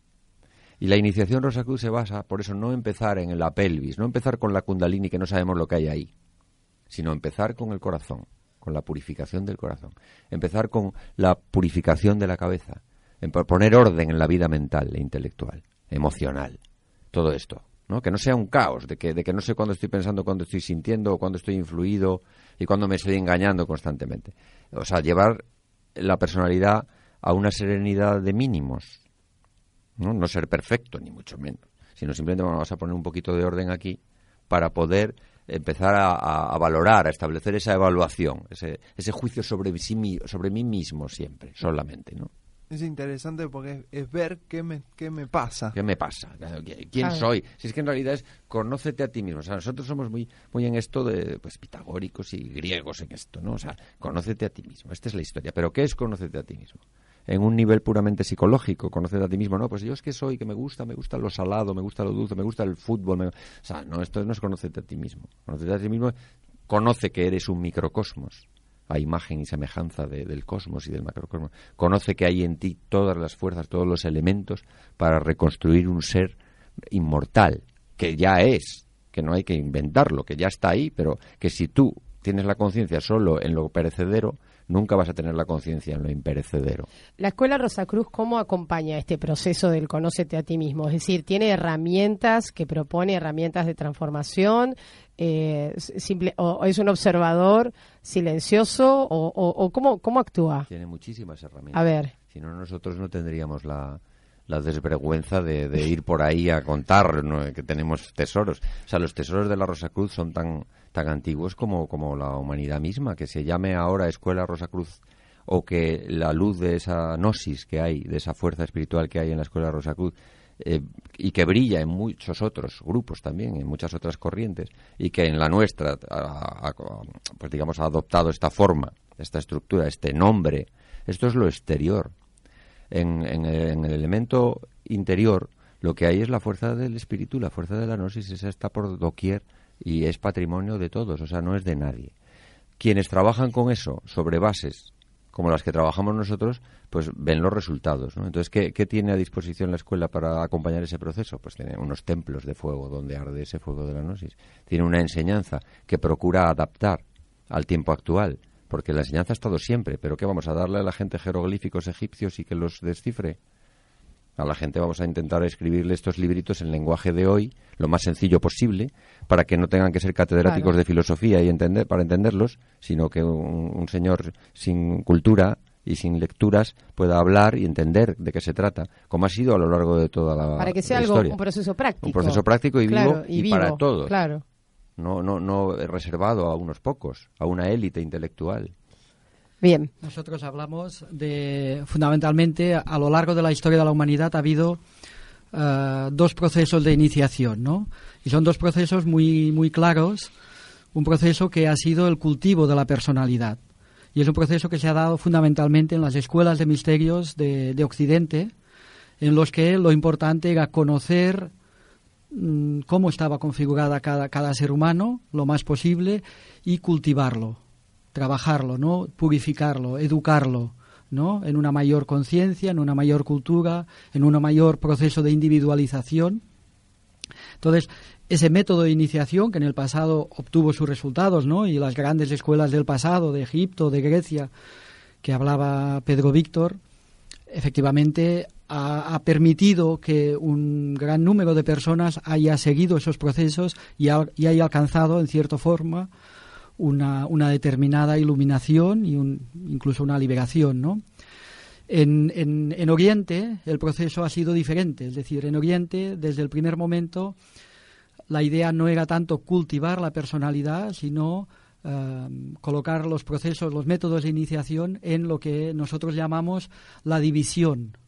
D: Y la iniciación Rosacruz se basa, por eso, no empezar en la pelvis, no empezar con la kundalini que no sabemos lo que hay ahí, sino empezar con el corazón, con la purificación del corazón. Empezar con la purificación de la cabeza, en po- poner orden en la vida mental e intelectual, emocional, todo esto. ¿No? Que no sea un caos, de que, de que no sé cuándo estoy pensando, cuándo estoy sintiendo, cuándo estoy influido y cuándo me estoy engañando constantemente. O sea, llevar la personalidad a una serenidad de mínimos, ¿no? No ser perfecto, ni mucho menos, sino simplemente vamos a poner un poquito de orden aquí para poder empezar a, valorar, a establecer esa evaluación, ese, ese juicio sobre, sí, sobre mí mismo siempre, solamente, ¿no?
E: Es interesante porque es, es ver qué me, qué me pasa.
D: ¿Qué me pasa? ¿Qui- ¿Quién
B: Claro.
D: soy? Si es que en realidad es conócete a ti mismo. O sea, nosotros somos muy, muy en esto de pues pitagóricos y griegos en esto, ¿no? O sea, conócete a ti mismo. Esta es la historia. Pero ¿qué es conócete a ti mismo? En un nivel puramente psicológico, conócete a ti mismo. No, pues yo es que soy, que me gusta, me gusta lo salado, me gusta lo dulce, me gusta el fútbol. me- O sea, no, esto no es conócete a ti mismo. Conócete a ti mismo, conoce que eres un microcosmos a imagen y semejanza de- del cosmos y del macrocosmos. Conoce que hay en ti todas las fuerzas, todos los elementos para reconstruir un ser inmortal, que ya es, que no hay que inventarlo, que ya está ahí, pero que si tú tienes la conciencia solo en lo perecedero, nunca vas a tener la conciencia en lo imperecedero.
B: La Escuela Rosacruz, ¿cómo acompaña este proceso del conócete a ti mismo? Es decir, ¿tiene herramientas que propone, herramientas de transformación? Eh, simple, o, o es un observador silencioso? ¿O, o- o cómo, cómo actúa?
D: Tiene muchísimas herramientas.
B: A ver.
D: Si no, nosotros no tendríamos la, la desvergüenza de, de ir por ahí a contar ¿no? que tenemos tesoros. O sea, los tesoros de la Rosacruz son tan, tan antiguos como, como la humanidad misma. Que se llame ahora Escuela Rosacruz o que la luz de esa gnosis que hay, de esa fuerza espiritual que hay en la Escuela Rosacruz, eh, y que brilla en muchos otros grupos también, en muchas otras corrientes, y que en la nuestra, pues digamos, ha adoptado esta forma, esta estructura, este nombre. Esto es lo exterior. En, en el elemento interior, lo que hay es la fuerza del espíritu, la fuerza de la gnosis, esa está por doquier y es patrimonio de todos, o sea, no es de nadie. Quienes trabajan con eso sobre bases como las que trabajamos nosotros, pues ven los resultados. ¿no? Entonces, ¿qué, qué tiene a disposición la escuela para acompañar ese proceso? Pues tiene unos templos de fuego donde arde ese fuego de la gnosis. Tiene una enseñanza que procura adaptar al tiempo actual, porque la enseñanza ha estado siempre, pero ¿qué vamos a darle a la gente jeroglíficos egipcios y que los descifre? A la gente vamos a intentar escribirle estos libritos en lenguaje de hoy, lo más sencillo posible, para que no tengan que ser catedráticos
B: Claro.
D: de filosofía y entender, para entenderlos, sino que un, un señor sin cultura y sin lecturas pueda hablar y entender de qué se trata, como ha sido a lo largo de toda la,
B: Para que sea algo,
D: historia.
B: un proceso práctico.
D: Un proceso práctico y
B: Claro,
D: vivo y, para todos.
B: Claro.
D: No, no, no reservado a unos pocos, a una élite intelectual.
C: Nosotros hablamos de, fundamentalmente, a lo largo de la historia de la humanidad ha habido eh, dos procesos de iniciación, ¿no? Y son dos procesos muy, muy claros. Un proceso que ha sido el cultivo de la personalidad. Y es un proceso que se ha dado fundamentalmente en las escuelas de misterios de, de Occidente, en los que lo importante era conocer mm, cómo estaba configurada cada, cada ser humano, lo más posible, y cultivarlo, trabajarlo, ¿no? Purificarlo, educarlo, ¿no? En una mayor conciencia, en una mayor cultura, en un mayor proceso de individualización. Entonces, ese método de iniciación que en el pasado obtuvo sus resultados, ¿no? Y las grandes escuelas del pasado, de Egipto, de Grecia, que hablaba Pedro Víctor, efectivamente ha, permitido que un gran número de personas haya seguido esos procesos y haya alcanzado, en cierta forma, una, una determinada iluminación y un- incluso una liberación, ¿no? En, en, en Oriente el proceso ha sido diferente, es decir, en Oriente desde el primer momento la idea no era tanto cultivar la personalidad, sino eh, colocar los procesos, los métodos de iniciación en lo que nosotros llamamos la división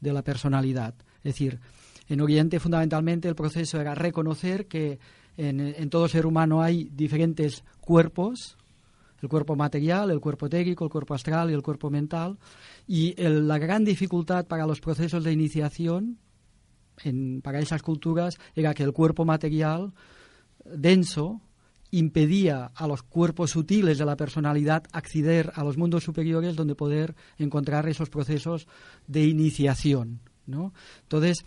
C: de la personalidad. Es decir, en Oriente fundamentalmente el proceso era reconocer que en, en todo ser humano hay diferentes cuerpos, el cuerpo material, el cuerpo etérico, el cuerpo astral y el cuerpo mental, y el- la gran dificultad para los procesos de iniciación en- para esas culturas era que el cuerpo material denso impedía a los cuerpos sutiles de la personalidad acceder a los mundos superiores donde poder encontrar esos procesos de iniciación. ¿no? Entonces,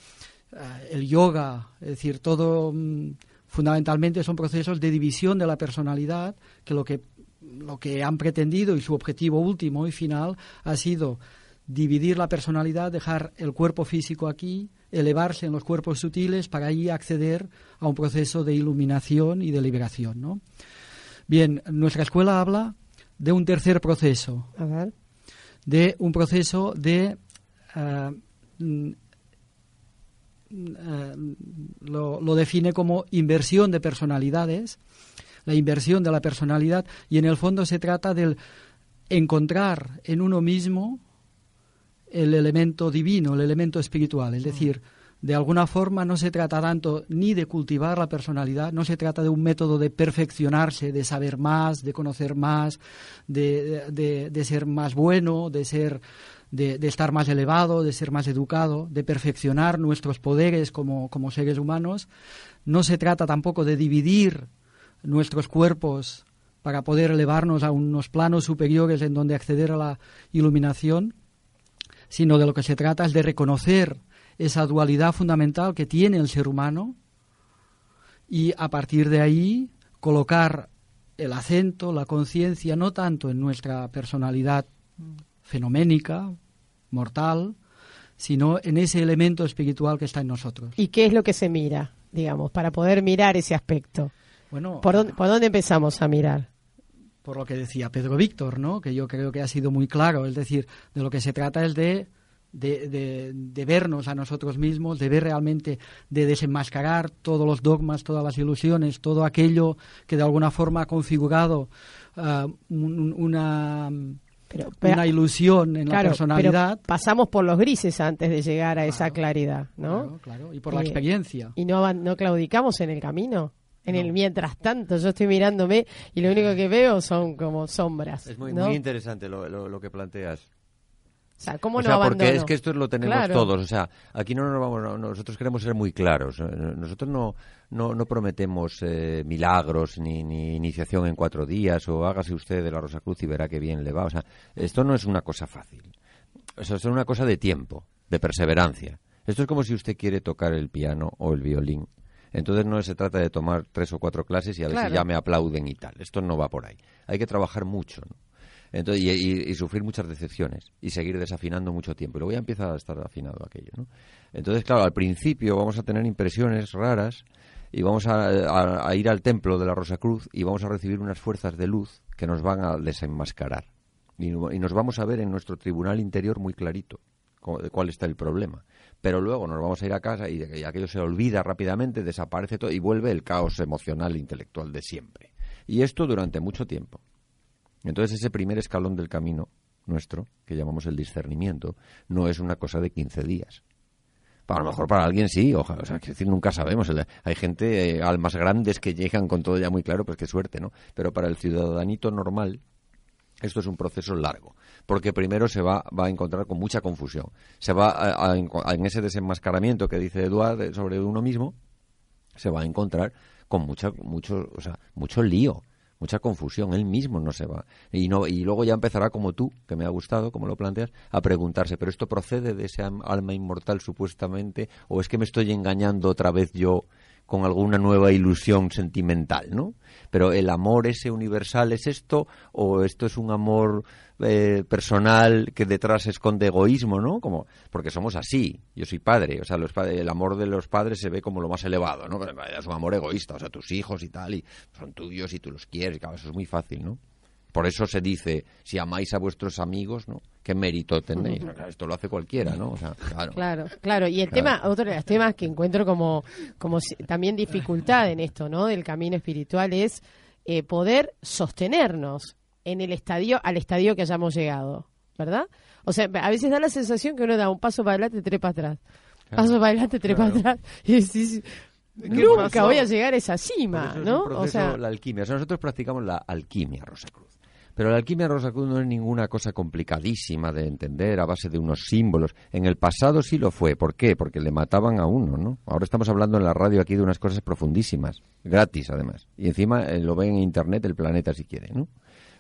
C: eh, el yoga, es decir, todo mm, fundamentalmente son procesos de división de la personalidad que lo que lo que han pretendido y su objetivo último y final ha sido dividir la personalidad, dejar el cuerpo físico aquí, elevarse en los cuerpos sutiles para ahí acceder a un proceso de iluminación y de liberación. ¿no? Bien, nuestra escuela habla de un tercer proceso,
B: A ver.
C: de un proceso de eh, lo, lo define como inversión de personalidades, la inversión de la personalidad, y en el fondo se trata del encontrar en uno mismo el elemento divino, el elemento espiritual. Es decir, de alguna forma no se trata tanto ni de cultivar la personalidad, no se trata de un método de perfeccionarse, de saber más, de conocer más, de, de- de ser más bueno, de ser de, estar más elevado, de ser más educado, de perfeccionar nuestros poderes como, como seres humanos. No se trata tampoco de dividir nuestros cuerpos para poder elevarnos a unos planos superiores en donde acceder a la iluminación, sino de lo que se trata es de reconocer esa dualidad fundamental que tiene el ser humano y a partir de ahí colocar el acento, la conciencia, no tanto en nuestra personalidad fenoménica, mortal, sino en ese elemento espiritual que está en nosotros.
B: ¿Y qué es lo que se mira, digamos, para poder mirar ese aspecto?
C: Bueno,
B: ¿Por dónde, por dónde empezamos a mirar?
C: por lo que decía Pedro Víctor, ¿no? que yo creo que ha sido muy claro, es decir, de lo que se trata es de, de, de- de vernos a nosotros mismos, de ver realmente, de desenmascarar todos los dogmas, todas las ilusiones, todo aquello que de alguna forma ha configurado ah, un- una,
B: Pero, pero-
C: una ilusión en
B: claro,
C: la personalidad.
B: pero pasamos por los grises antes de llegar a esa claridad, ¿no?
C: Claro, claro, y por la
B: Eh,
C: experiencia.
B: y no, no claudicamos en el camino. En
C: No.
B: el mientras tanto, yo estoy mirándome y lo único que veo son como sombras.
D: Es muy,
B: ¿no?
D: muy interesante lo, lo- lo que planteas.
B: O sea, ¿cómo
D: o
B: no
D: sea, porque es que esto lo tenemos
B: Claro.
D: todos. O sea, aquí no nos vamos. no- nosotros queremos ser muy claros. Eh, Nosotros no, no, no prometemos eh, milagros ni, ni iniciación en cuatro días o hágase usted de la Rosa Cruz y verá que bien le va. O sea, esto no es una cosa fácil. Eso es una cosa de tiempo, de perseverancia. Esto es como si usted quiere tocar el piano o el violín. Entonces no se trata de tomar tres o cuatro clases y a ver
B: Claro.
D: si ya me aplauden y tal. Esto no va por ahí. Hay que trabajar mucho. ¿no? Entonces, y, sufrir muchas decepciones y seguir desafinando mucho tiempo. Y luego ya empieza a estar afinado aquello. Entonces, claro, al principio vamos a tener impresiones raras y vamos a, ir al templo de la Rosa Cruz y vamos a recibir unas fuerzas de luz que nos van a desenmascarar. Y, nos vamos a ver en nuestro tribunal interior muy clarito de cuál está el problema. Pero luego nos vamos a ir a casa y, y aquello se olvida rápidamente, desaparece todo y vuelve el caos emocional e intelectual de siempre. Y esto durante mucho tiempo. Entonces ese primer escalón del camino nuestro, que llamamos el discernimiento, no es una cosa de 15 días. A lo mejor para alguien sí, ojalá, o sea, quiero decir, nunca sabemos. Hay gente, eh, almas grandes que llegan con todo ya muy claro, pues qué suerte, ¿no? Pero para el ciudadanito normal, esto es un proceso largo, porque primero se va, va a encontrar con mucha confusión. Se va a- a en ese desenmascaramiento que dice Eduard de- sobre uno mismo, se va a encontrar con mucha, mucho, o sea, mucho lío, mucha confusión. Él mismo no se va. Y, no, y luego ya empezará como tú, que me ha gustado, como lo planteas, a preguntarse, ¿pero esto procede de ese alma inmortal supuestamente? ¿O es que me estoy engañando otra vez yo con alguna nueva ilusión sentimental, ¿no? Pero el amor ese universal es esto o esto es un amor eh, personal que detrás esconde egoísmo, ¿no? Como porque somos así. Yo soy padre, o sea, los el amor de los padres se ve como lo más elevado, ¿no? Es un amor egoísta, o sea, tus hijos y tal y son tuyos y tú los quieres, y claro, eso es muy fácil, ¿no? Por eso se dice, si amáis a vuestros amigos, ¿no? ¿Qué mérito tenéis? Claro, Esto lo hace cualquiera, ¿no? O sea, claro.
B: Claro, claro. Y el
D: Claro.
B: tema, otro de los temas que encuentro como, como si- también dificultad en esto, ¿no? Del camino espiritual es eh, poder sostenernos en el estadio, al estadio que hayamos llegado, ¿verdad? O sea, a veces da la sensación que uno da un paso para adelante, tres para atrás. Paso para adelante, tres para atrás. Y decís,
E: ¿Qué
B: nunca
E: pasó?
B: voy a llegar a esa cima,
D: eso es
B: ¿no?
D: un proceso,
B: O sea,
D: la alquimia. O sea, nosotros practicamos la alquimia Rosa Cruz. Pero la alquimia Rosa Cruz no es ninguna cosa complicadísima de entender a base de unos símbolos. En el pasado sí lo fue. ¿Por qué? Porque le mataban a uno, ¿no? Ahora estamos hablando en la radio aquí de unas cosas profundísimas, gratis además. Y encima eh, lo ven en internet el planeta si quiere, ¿no?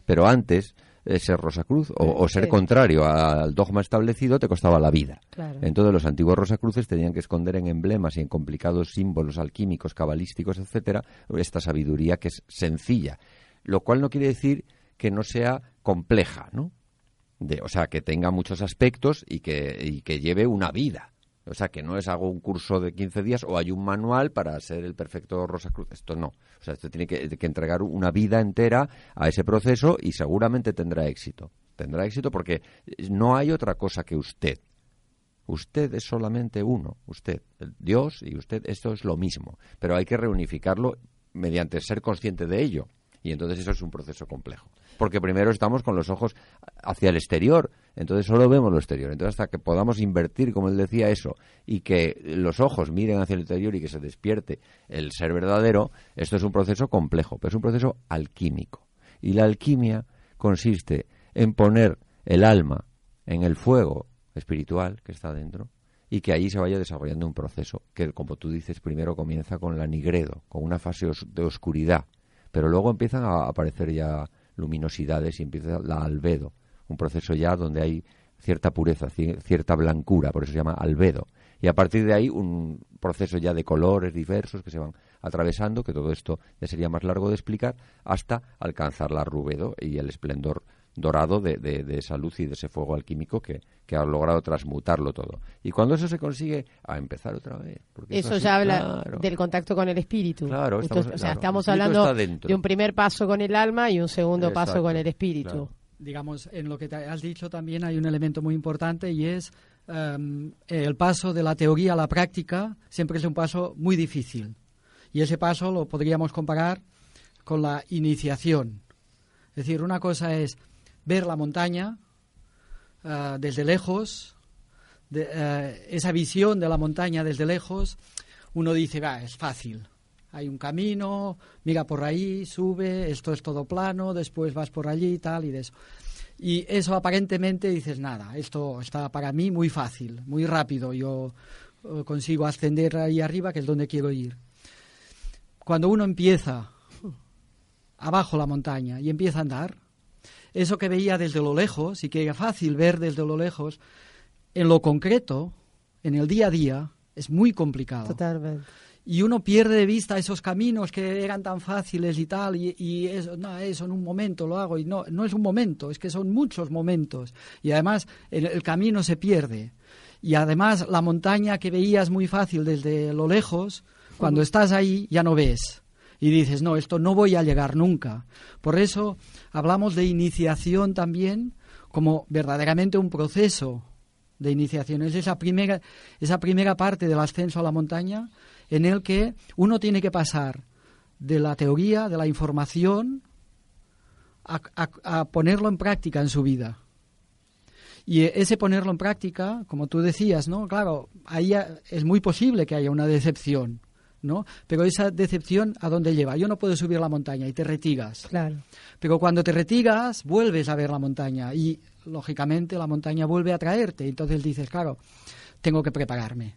D: Pero antes, eh, ser Rosacruz o, o ser
B: Sí.
D: contrario al dogma establecido te costaba la vida.
B: Claro.
D: Entonces los antiguos Rosacruces tenían que esconder en emblemas y en complicados símbolos alquímicos, cabalísticos, etcétera, esta sabiduría que es sencilla, lo cual no quiere decir que no sea compleja, ¿no? De, o sea, que tenga muchos aspectos y que, y que lleve una vida. O sea, que no es hago un curso de 15 días o hay un manual para ser el perfecto Rosacruz. Esto no. O sea, esto tiene que, que entregar una vida entera a ese proceso y seguramente tendrá éxito. Tendrá éxito porque no hay otra cosa que usted. Usted es solamente uno, usted, Dios y usted, esto es lo mismo, pero hay que reunificarlo mediante ser consciente de ello. Y entonces eso es un proceso complejo. Porque primero estamos con los ojos hacia el exterior, entonces solo vemos lo exterior. Entonces hasta que podamos invertir, como él decía, eso, y que los ojos miren hacia el interior y que se despierte el ser verdadero, esto es un proceso complejo, pero es un proceso alquímico. Y la alquimia consiste en poner el alma en el fuego espiritual que está dentro y que allí se vaya desarrollando un proceso que, como tú dices, primero comienza con la nigredo, con una fase de oscuridad, pero luego empiezan a aparecer ya luminosidades y empieza la albedo, un proceso ya donde hay cierta pureza, ci- cierta blancura, por eso se llama albedo. Y a partir de ahí un proceso ya de colores diversos que se van atravesando, que todo esto ya sería más largo de explicar, hasta alcanzar la rubedo y el esplendor dorado de, de- de esa luz y de ese fuego alquímico que, que ha logrado transmutarlo todo. Y cuando eso se consigue, a empezar otra vez. porque es
B: Eso ya habla
D: claro.
B: del contacto con el espíritu.
D: Claro, estamos-
B: Entonces, o sea,
D: claro,
B: estamos
D: el espíritu
B: hablando de un primer paso con el alma y un segundo paso con el espíritu.
D: claro.
C: digamos, en lo que te has dicho también hay un elemento muy importante y es em, el paso de la teoría a la práctica siempre es un paso muy difícil. Y ese paso lo podríamos comparar con la iniciación. Es decir, una cosa es ver la montaña ah, desde lejos, eh, esa visión de la montaña desde lejos, uno dice, va, es fácil. Hay un camino, mira por ahí, sube, esto es todo plano, después vas por allí y tal y eso. Y eso aparentemente dices, nada, esto está para mí muy fácil, muy rápido, yo eh, consigo ascender ahí arriba, que es donde quiero ir. Cuando uno empieza abajo la montaña y empieza a andar, eso que veía desde lo lejos y que era fácil ver desde lo lejos, en lo concreto, en el día a día, es muy complicado.
B: Totalmente.
C: Y uno pierde de vista esos caminos que eran tan fáciles y tal, y, y eso, no, eso en un momento lo hago, y no, no es un momento, es que son muchos momentos. Y además el, el camino se pierde. Y además la montaña que veías muy fácil desde lo lejos, cuando estás ahí ya no ves. Y dices, no, esto no voy a llegar nunca. Por eso hablamos de iniciación también como verdaderamente un proceso de iniciación. Es esa primera, esa primera parte del ascenso a la montaña en el que uno tiene que pasar de la teoría, de la información, a, a- ponerlo en práctica en su vida. Y ese ponerlo en práctica, como tú decías, ¿no? Claro, ahí es muy posible que haya una decepción, ¿no? Pero esa decepción, ¿a dónde lleva? Yo no puedo subir la montaña y te retiras.
B: Claro.
C: Pero cuando te retiras, vuelves a ver la montaña y, lógicamente, la montaña vuelve a traerte. Entonces dices, claro, tengo que prepararme.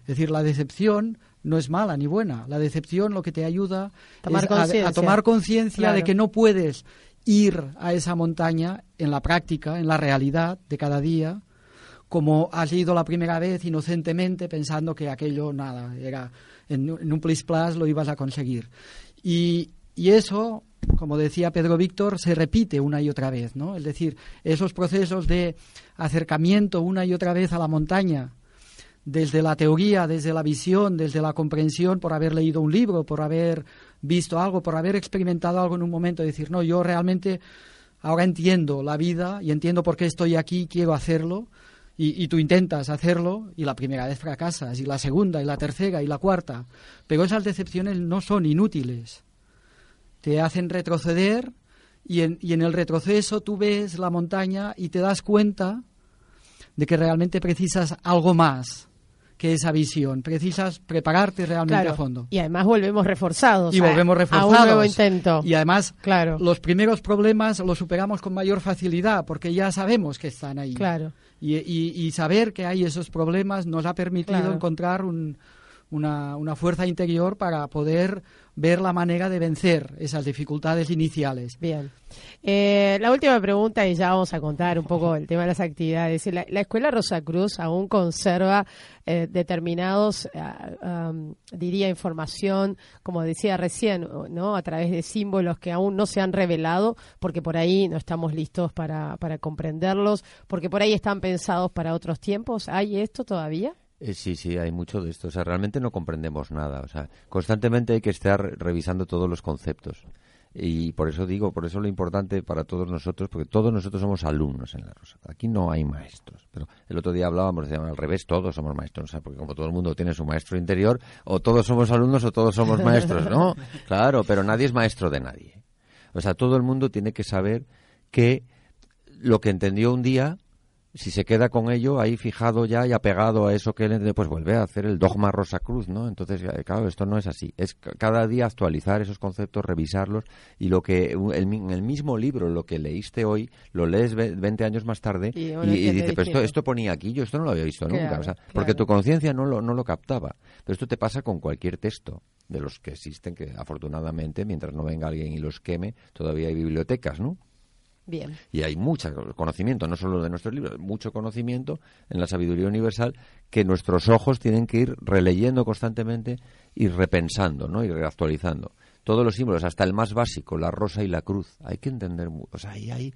C: Es decir, la decepción no es mala ni buena. La decepción lo que te ayuda
B: Tomar
C: es a- tomar conciencia de que no puedes ir a esa montaña en la práctica, en la realidad de cada día, como has ido la primera vez inocentemente pensando que aquello nada, era en, un plis plas lo ibas a conseguir. Y, y eso, como decía Pedro Víctor, se repite una y otra vez, ¿no? Es decir, esos procesos de acercamiento una y otra vez a la montaña, desde la teoría, desde la visión, desde la comprensión, por haber leído un libro, por haber visto algo, por haber experimentado algo en un momento, decir, no, yo realmente ahora entiendo la vida y entiendo por qué estoy aquí, quiero hacerlo, y, y tú intentas hacerlo y la primera vez fracasas, y la segunda, y la tercera, y la cuarta, pero esas decepciones no son inútiles, te hacen retroceder y en, y en el retroceso tú ves la montaña y te das cuenta de que realmente precisas algo más que esa visión. Precisas prepararte realmente
B: Claro.
C: a fondo.
B: Y además volvemos reforzados.
C: Y
B: a-
C: volvemos
B: A
C: reforzados.
B: un nuevo intento.
C: Y además,
B: Claro.
C: los primeros problemas los superamos con mayor facilidad porque ya sabemos que están ahí.
B: Claro.
C: Y, y- y saber que hay esos problemas nos ha permitido
B: Claro.
C: encontrar un- una, una fuerza interior para poder ver la manera de vencer esas dificultades iniciales.
B: Bien. Eh, la última pregunta, y ya vamos a contar un poco el tema de las actividades. La, la Escuela Rosacruz aún conserva eh, determinados, am, diría, información, como decía recién, ¿no? A través de símbolos que aún no se han revelado, porque por ahí no estamos listos para, para comprenderlos, porque por ahí están pensados para otros tiempos. ¿Hay esto todavía?
D: Eh, sí, sí, hay mucho de esto. O sea, realmente no comprendemos nada. O sea, constantemente hay que estar revisando todos los conceptos. Y por eso digo, por eso lo importante para todos nosotros, porque todos nosotros somos alumnos en la Rosa. Aquí no hay maestros. Pero el otro día hablábamos, decíamos al revés, todos somos maestros. O sea, porque como todo el mundo tiene su maestro interior, o todos somos alumnos o todos somos maestros, ¿no? Claro, pero nadie es maestro de nadie. O sea, todo el mundo tiene que saber que lo que entendió un día si se queda con ello ahí fijado ya y apegado a eso que él entiende, pues vuelve a hacer el dogma Rosacruz, ¿no? Entonces, eh, claro, esto no es así. Es ca- cada día actualizar esos conceptos, revisarlos y lo que en el mismo libro, lo que leíste hoy, lo lees ve- 20 años más tarde
B: Y
D: dices, pero esto, esto ponía aquí, yo esto no lo había visto nunca. O sea, porque tu conciencia no lo, no lo captaba. Pero esto te pasa con cualquier texto de los que existen, que afortunadamente, mientras no venga alguien y los queme, todavía hay bibliotecas, ¿no?
B: Bien.
D: Y hay mucho conocimiento, no solo de nuestros libros, mucho conocimiento en la sabiduría universal que nuestros ojos tienen que ir releyendo constantemente y repensando, ¿no? Y reactualizando. Todos los símbolos, hasta el más básico, la rosa y la cruz, hay que entender, o sea, ahí hay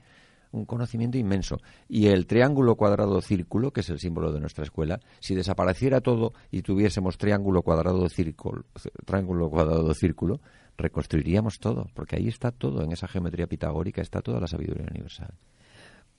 D: un conocimiento inmenso. Y el triángulo cuadrado círculo, que es el símbolo de nuestra escuela, si desapareciera todo y tuviésemos triángulo cuadrado círculo, triángulo cuadrado círculo, reconstruiríamos todo, porque ahí está todo, en esa geometría pitagórica está toda la sabiduría universal.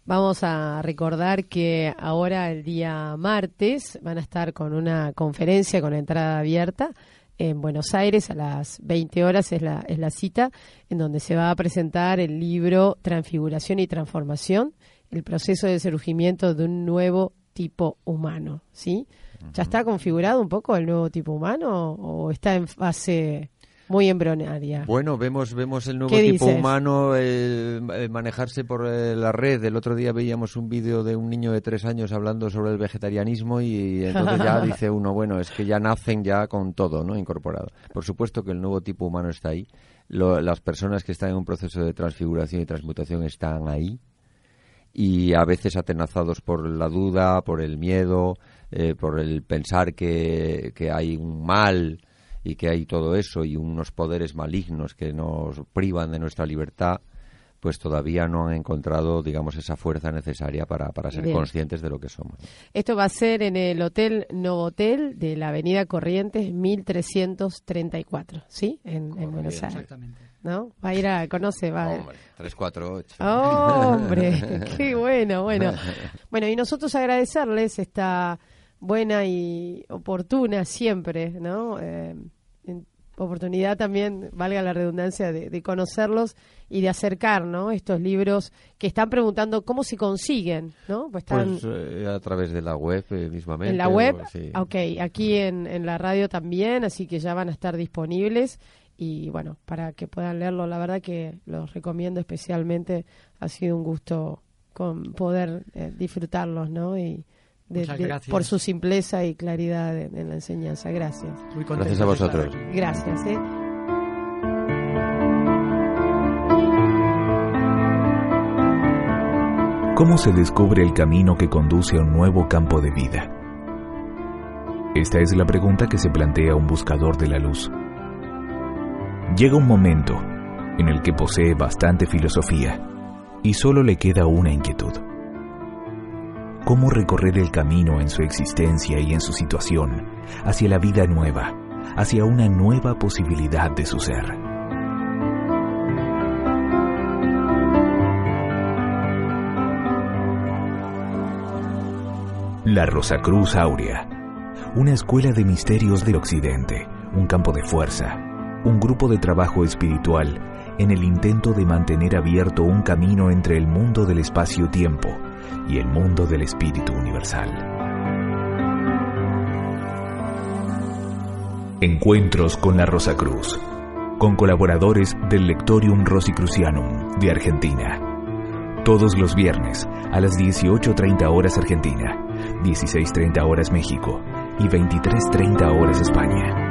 B: Vamos a recordar que ahora el día martes van a estar con una conferencia con entrada abierta en Buenos Aires a las 20 horas es la, es la cita en donde se va a presentar el libro Transfiguración y Transformación, el proceso de surgimiento de un nuevo tipo humano, ¿sí? ¿Ya está configurado un poco el nuevo tipo humano o está en fase muy embrionaria?
D: Bueno, vemos vemos el nuevo
B: ¿Qué
D: tipo
B: dices?
D: humano eh, manejarse por eh, la red. El otro día veíamos un vídeo de un niño de tres años hablando sobre el vegetarianismo y entonces ya dice uno, bueno, es que ya nacen ya con todo, ¿no? Incorporado. Por supuesto que el nuevo tipo humano está ahí. Lo- las personas que están en un proceso de transfiguración y transmutación están ahí y a veces atenazados por la duda, por el miedo, eh, por el pensar que, que hay un mal y que hay todo eso y unos poderes malignos que nos privan de nuestra libertad, pues todavía no han encontrado, digamos, esa fuerza necesaria para, para ser
B: Bien.
D: conscientes de lo que somos.
B: Esto va a ser en el Hotel Novotel de la Avenida Corrientes 1334, ¿sí? En, en Buenos Aires.
C: Exactamente.
B: ¿No? Va a ir a, conoce, va a...
D: Hombre, 348.
B: ¡Oh, hombre! ¡Qué bueno, bueno! Bueno, y nosotros agradecerles esta buena y oportuna siempre, ¿no? Eh, en- oportunidad también, valga la redundancia, de, de conocerlos y de acercar, ¿no? Estos libros que están preguntando cómo se consiguen, ¿no? Pues están
D: Pues eh, a través de la web eh, mismamente.
B: en la web,
D: o- sí.
B: ok, aquí en, en la radio también, así que ya van a estar disponibles y bueno, para que puedan leerlo, la verdad que los recomiendo especialmente, ha sido un gusto con poder eh, disfrutarlos, ¿no? Y de- por su simpleza y claridad en, en la enseñanza. Gracias.
C: Muy contento
D: Gracias a vosotros.
B: Gracias, ¿eh?
A: ¿Cómo se descubre el camino que conduce a un nuevo campo de vida? Esta es la pregunta que se plantea un buscador de la luz. Llega un momento en el que posee bastante filosofía y solo le queda una inquietud. ¿Cómo recorrer el camino en su existencia y en su situación hacia la vida nueva, hacia una nueva posibilidad de su ser? La Rosacruz Áurea, una escuela de misterios del Occidente, un campo de fuerza, un grupo de trabajo espiritual en el intento de mantener abierto un camino entre el mundo del espacio-tiempo y el mundo del espíritu universal. Encuentros con la Rosacruz, con colaboradores del Lectorium Rosicrucianum de Argentina. Todos los viernes a las 18.30 horas Argentina, 16.30 horas México y 23.30 horas España.